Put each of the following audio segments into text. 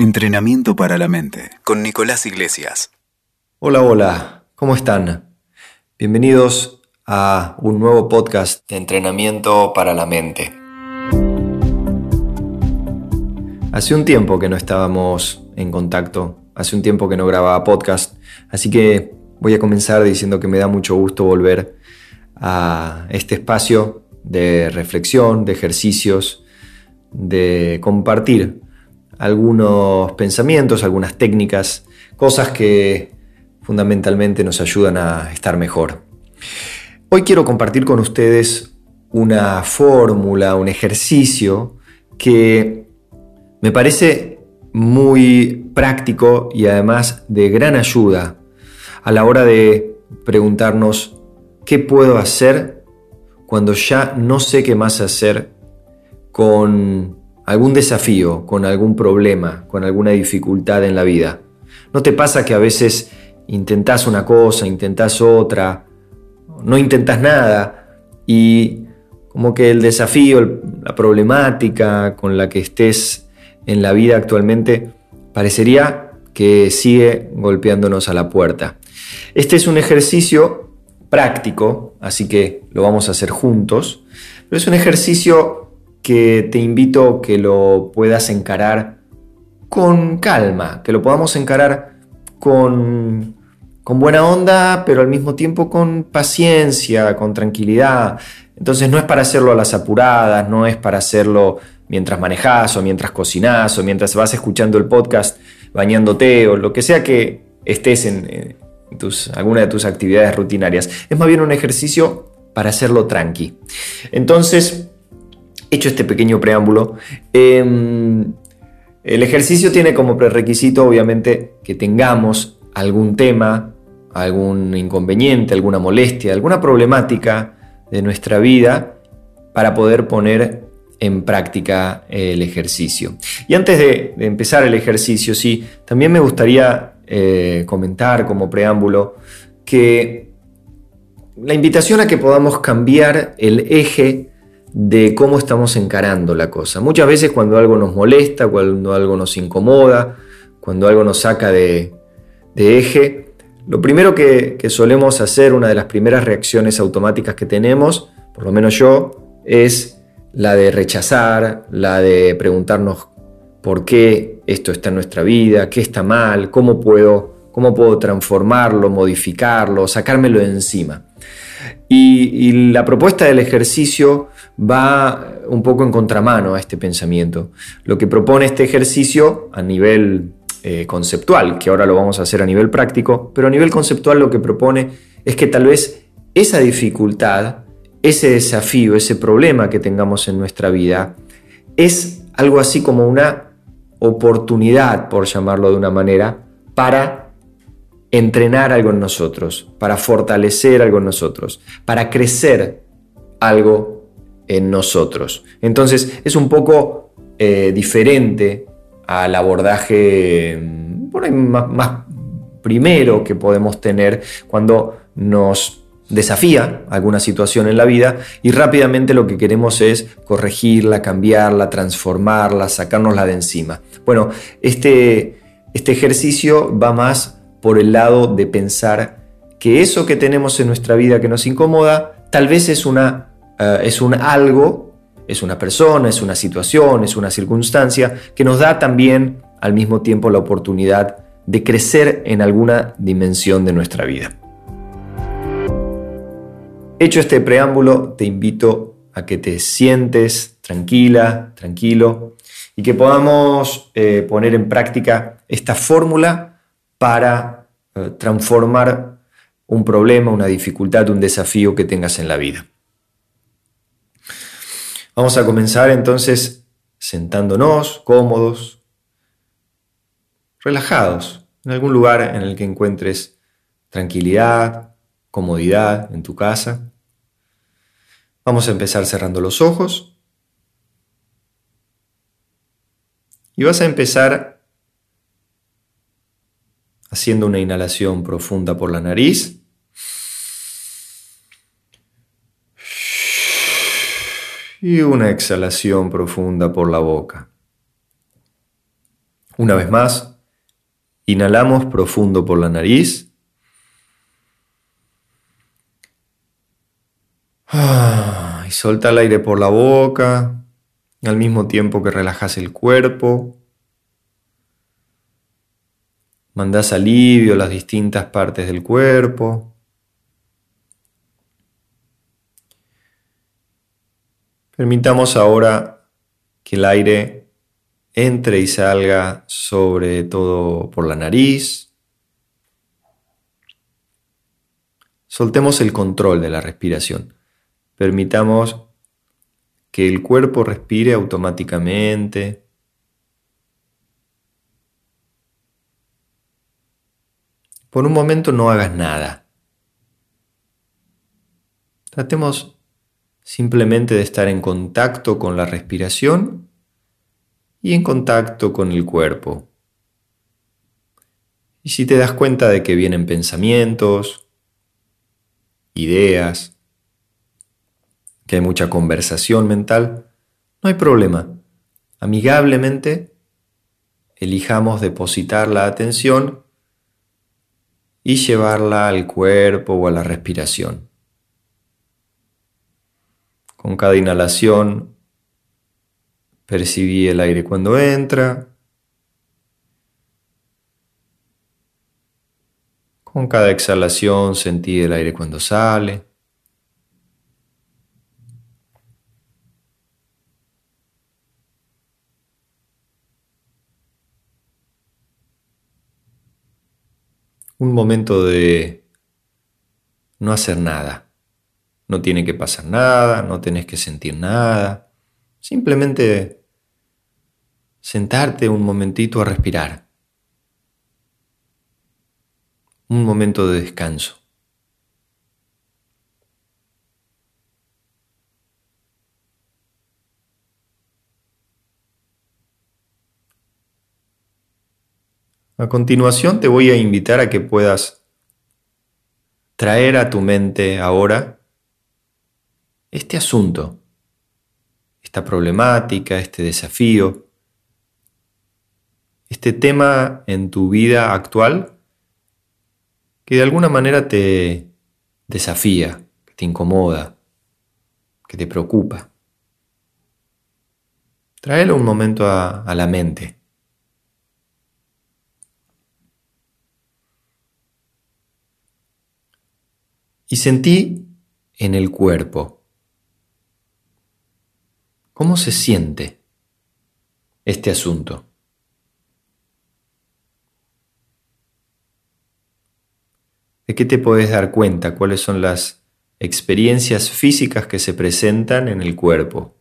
Entrenamiento para la mente con Nicolás Iglesias. Hola, hola, ¿cómo están? Bienvenidos a un nuevo podcast de entrenamiento para la mente. Hace un tiempo que no estábamos en contacto, hace un tiempo que no grababa podcast, así que voy a comenzar diciendo que me da mucho gusto volver a este espacio de reflexión, de ejercicios, de compartir algunos pensamientos, algunas técnicas, cosas que fundamentalmente nos ayudan a estar mejor. Hoy quiero compartir con ustedes una fórmula, un ejercicio que me parece muy práctico y además de gran ayuda a la hora de preguntarnos qué puedo hacer cuando ya no sé qué más hacer con algún desafío, con algún problema, con alguna dificultad en la vida. ¿No te pasa que a veces intentás una cosa, intentás otra, no intentás nada y como que el desafío, la problemática con la que estés en la vida actualmente parecería que sigue golpeándonos a la puerta? Este es un ejercicio práctico, así que lo vamos a hacer juntos, pero es un ejercicio que te invito que lo puedas encarar con calma, que lo podamos encarar con, con buena onda, pero al mismo tiempo con paciencia, con tranquilidad. Entonces no es para hacerlo a las apuradas, no es para hacerlo mientras manejas o mientras cocinás o mientras vas escuchando el podcast bañándote o lo que sea que estés en, tus, alguna de tus actividades rutinarias. Es más bien un ejercicio para hacerlo tranqui. Entonces, Hecho este pequeño preámbulo, em, el ejercicio tiene como prerequisito obviamente que tengamos algún tema, algún inconveniente, alguna molestia, alguna problemática de nuestra vida para poder poner en práctica el ejercicio. Y antes de, empezar el ejercicio, sí, también me gustaría eh, comentar como preámbulo que la invitación a que podamos cambiar el eje de cómo estamos encarando la cosa. Muchas veces cuando algo nos molesta, cuando algo nos incomoda, cuando algo nos saca de, eje, lo primero que, solemos hacer, una de las primeras reacciones automáticas que tenemos, por lo menos yo, es la de rechazar, la de preguntarnos por qué esto está en nuestra vida, qué está mal, cómo puedo, cómo puedo transformarlo, modificarlo, sacármelo de encima. Y, la propuesta del ejercicio va un poco en contramano a este pensamiento. Lo que propone este ejercicio a nivel eh, conceptual, que ahora lo vamos a hacer a nivel práctico, pero a nivel conceptual lo que propone es que tal vez esa dificultad, ese desafío, ese problema que tengamos en nuestra vida, es algo así como una oportunidad, por llamarlo de una manera, para entrenar algo en nosotros, para fortalecer algo en nosotros, para crecer algo en nosotros. Entonces es un poco eh, diferente al abordaje mm, más, primero que podemos tener cuando nos desafía alguna situación en la vida y rápidamente lo que queremos es corregirla, cambiarla, transformarla, sacárnosla de encima. Bueno, este, este ejercicio va más por el lado de pensar que eso que tenemos en nuestra vida que nos incomoda, tal vez es, una, eh, es un algo, es una persona, es una situación, es una circunstancia que nos da también al mismo tiempo la oportunidad de crecer en alguna dimensión de nuestra vida. Hecho este preámbulo, te invito a que te sientes tranquila, tranquilo, y que podamos eh, poner en práctica esta fórmula para eh, transformar un problema, una dificultad, un desafío que tengas en la vida. Vamos a comenzar entonces sentándonos cómodos, relajados, en algún lugar en el que encuentres tranquilidad, comodidad en tu casa. Vamos a empezar cerrando los ojos y vas a empezar haciendo una inhalación profunda por la nariz. Y una exhalación profunda por la boca. Una vez más, inhalamos profundo por la nariz. Ah, y solta el aire por la boca, al mismo tiempo que relajas el cuerpo. Mandas alivio a las distintas partes del cuerpo. Permitamos ahora que el aire entre y salga sobre todo por la nariz. Soltemos el control de la respiración. Permitamos que el cuerpo respire automáticamente. Por un momento no hagas nada. Tratemos simplemente de estar en contacto con la respiración y en contacto con el cuerpo. Y si te das cuenta de que vienen pensamientos, ideas, que hay mucha conversación mental, no hay problema. Amigablemente elijamos depositar la atención y llevarla al cuerpo o a la respiración. Con cada inhalación Percibí el aire cuando entra. Con cada exhalación sentí el aire cuando sale. Un momento de no hacer nada. No tiene que pasar nada, no tenés que sentir nada. Simplemente sentarte un momentito a respirar. Un momento de descanso. A continuación te voy a invitar a que puedas traer a tu mente ahora este asunto, esta problemática, este desafío, este tema en tu vida actual que de alguna manera te desafía, que te incomoda, que te preocupa. Tráelo un momento a, a la mente. Y sentí en el cuerpo. ¿Cómo se siente este asunto? ¿De qué te puedes dar cuenta? ¿Cuáles son las experiencias físicas que se presentan en el cuerpo?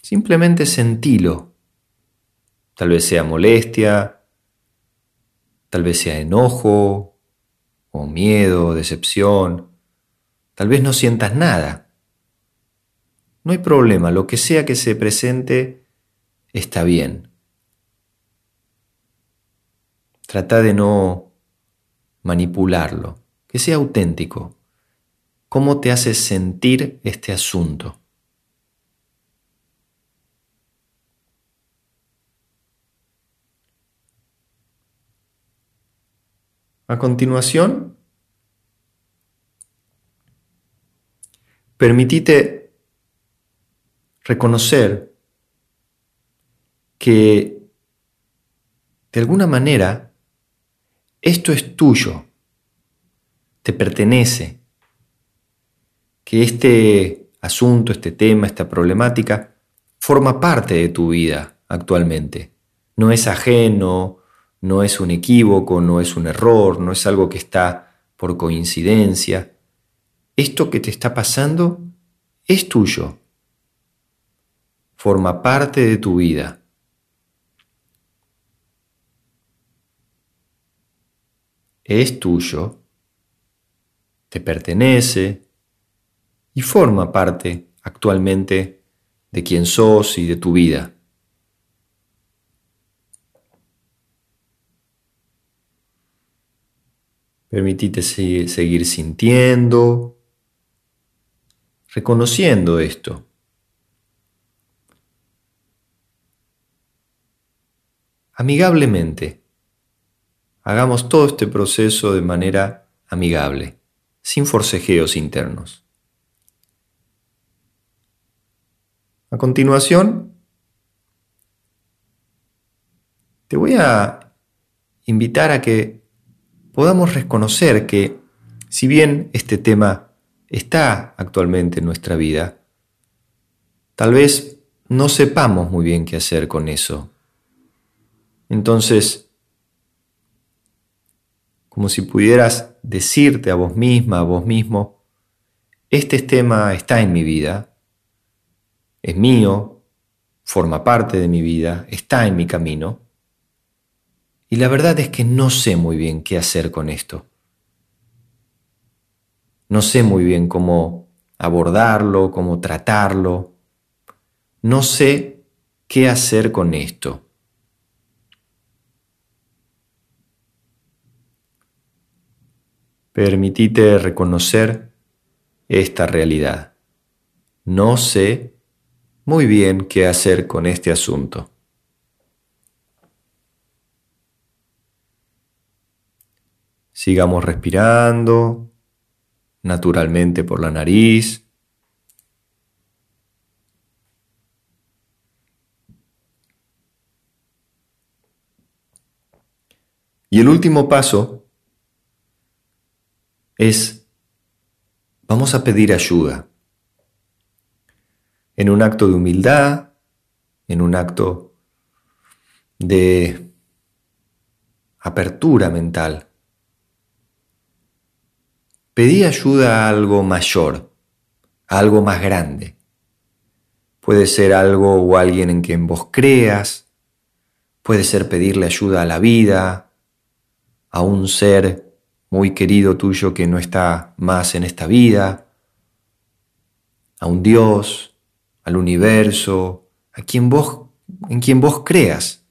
Simplemente sentilo. Tal vez sea molestia, tal vez sea enojo, o miedo, decepción. Tal vez no sientas nada. No hay problema, lo que sea que se presente está bien. Trata de no manipularlo, que sea auténtico. ¿Cómo te hace sentir este asunto? A continuación, permitite reconocer que de alguna manera esto es tuyo, te pertenece, que este asunto, este tema, esta problemática, forma parte de tu vida actualmente. No es ajeno, no es un equívoco, no es un error, no es algo que está por coincidencia. Esto que te está pasando es tuyo. Forma parte de tu vida. es tuyo, te pertenece y forma parte actualmente de quién sos y de tu vida. Permitite seguir sintiendo, reconociendo esto. Amigablemente. Hagamos todo este proceso de manera amigable, sin forcejeos internos. A continuación, te voy a invitar a que podamos reconocer que, si bien este tema está actualmente en nuestra vida, tal vez no sepamos muy bien qué hacer con eso. Entonces, como si pudieras decirte a vos misma, a vos mismo, este tema está en mi vida, es mío, forma parte de mi vida, está en mi camino, y la verdad es que no sé muy bien qué hacer con esto. No sé muy bien cómo abordarlo, cómo tratarlo. No sé qué hacer con esto. Permitite reconocer esta realidad. No sé muy bien qué hacer con este asunto. Sigamos respirando naturalmente por la nariz. Y el último paso es, vamos a pedir ayuda. En un acto de humildad, en un acto de apertura mental. Pedí ayuda a algo mayor, a algo más grande. Puede ser algo o alguien en quien vos creas, puede ser pedirle ayuda a la vida, a un ser muy querido tuyo que no está más en esta vida, a un Dios, al universo, a quien vos, en quien vos creas.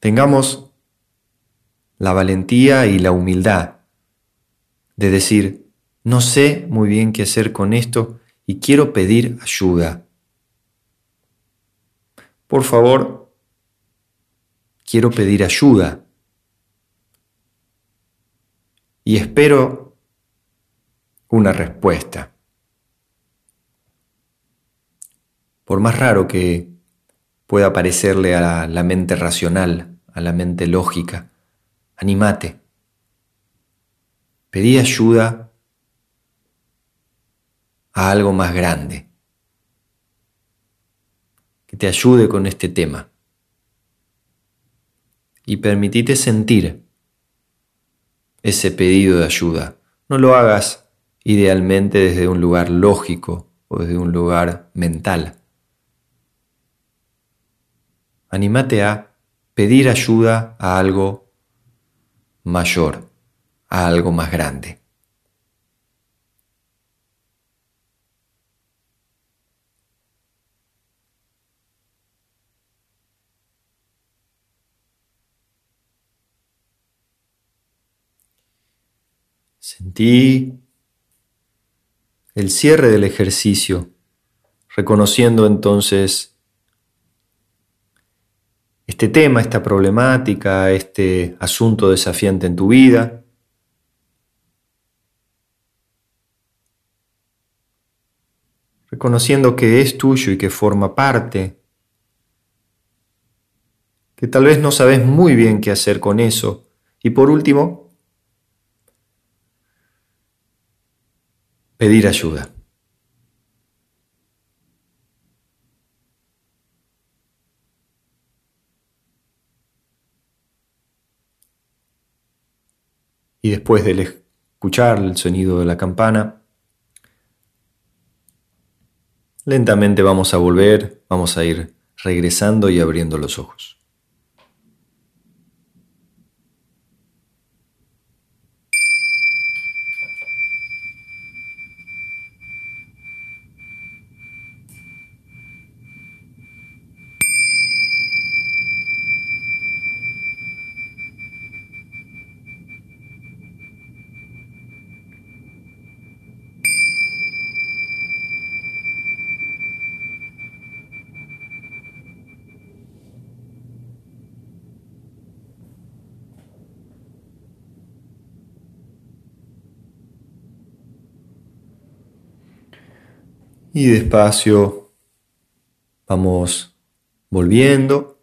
Tengamos la valentía y la humildad de decir, no sé muy bien qué hacer con esto y quiero pedir ayuda. Por favor, quiero pedir ayuda. Y espero una respuesta. Por más raro que pueda parecerle a la mente racional, a la mente lógica, Animate. Pedí ayuda a algo más grande que te ayude con este tema. Y permitite sentir ese pedido de ayuda. No lo hagas idealmente desde un lugar lógico o desde un lugar mental. Anímate a pedir ayuda a algo mayor a algo más grande. Sentí el cierre del ejercicio, reconociendo entonces este tema, esta problemática, este asunto desafiante en tu vida. Reconociendo que es tuyo y que forma parte, que tal vez no sabes muy bien qué hacer con eso. Y por último, pedir ayuda. Y después de escuchar el sonido de la campana, lentamente vamos a volver, vamos a ir regresando y abriendo los ojos. Y despacio vamos volviendo,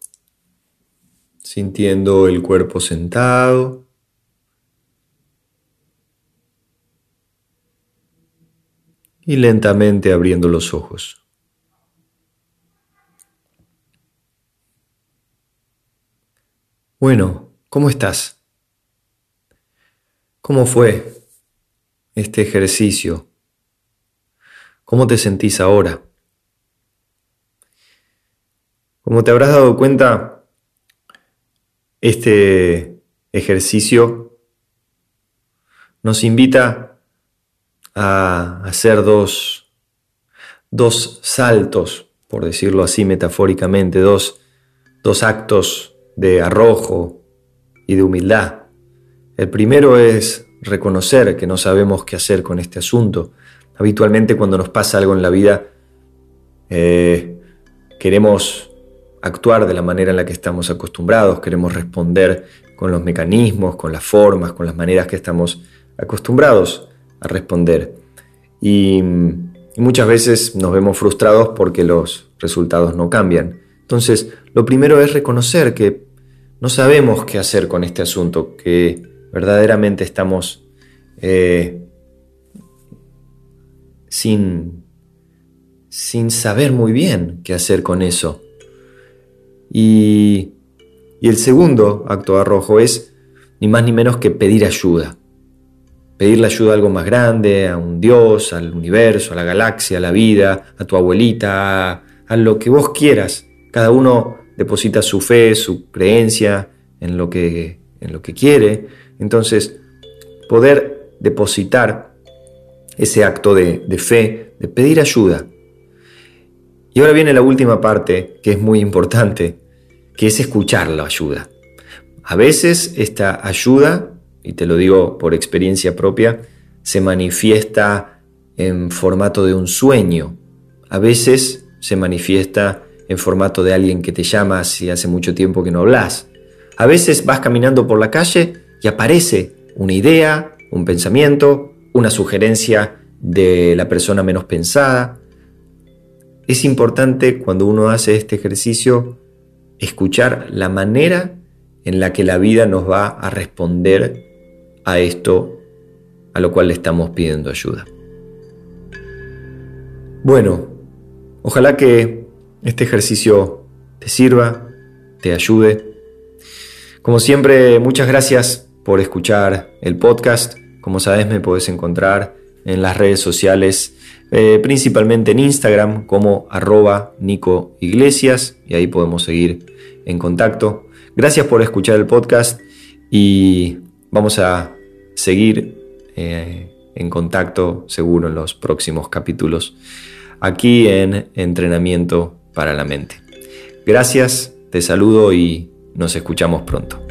sintiendo el cuerpo sentado. Y lentamente abriendo los ojos. Bueno, ¿cómo estás? ¿Cómo fue este ejercicio? ¿Cómo te sentís ahora? Como te habrás dado cuenta, este ejercicio nos invita a hacer dos, dos saltos, por decirlo así metafóricamente, dos, dos actos de arrojo y de humildad. El primero es reconocer que no sabemos qué hacer con este asunto. Habitualmente cuando nos pasa algo en la vida, eh, queremos actuar de la manera en la que estamos acostumbrados, queremos responder con los mecanismos, con las formas, con las maneras que estamos acostumbrados a responder. Y, muchas veces nos vemos frustrados porque los resultados no cambian. Entonces, lo primero es reconocer que no sabemos qué hacer con este asunto, que verdaderamente estamos eh, sin, sin saber muy bien qué hacer con eso. Y, y el segundo acto de arrojo es ni más ni menos que pedir ayuda. Pedirle ayuda a algo más grande, a un Dios, al universo, a la galaxia, a la vida, a tu abuelita, a, a lo que vos quieras. Cada uno deposita su fe, su creencia en lo que, en lo que quiere. Entonces, poder depositar ese acto de, fe, de pedir ayuda. Y ahora viene la última parte, que es muy importante, que es escuchar la ayuda. A veces esta ayuda, y te lo digo por experiencia propia, se manifiesta en formato de un sueño. A veces se manifiesta en formato de alguien que te llama si hace mucho tiempo que no hablas. A veces vas caminando por la calle y aparece una idea, un pensamiento, una sugerencia de la persona menos pensada. Es importante cuando uno hace este ejercicio escuchar la manera en la que la vida nos va a responder a esto a lo cual le estamos pidiendo ayuda. Bueno, ojalá que este ejercicio te sirva, te ayude. Como siempre, muchas gracias por escuchar el podcast. Como sabes, me puedes encontrar en las redes sociales, eh, principalmente en Instagram como arroba Nico Iglesias, y ahí podemos seguir en contacto. Gracias por escuchar el podcast y vamos a seguir eh, en contacto seguro en los próximos capítulos aquí en Entrenamiento para la mente. Gracias, te saludo y nos escuchamos pronto.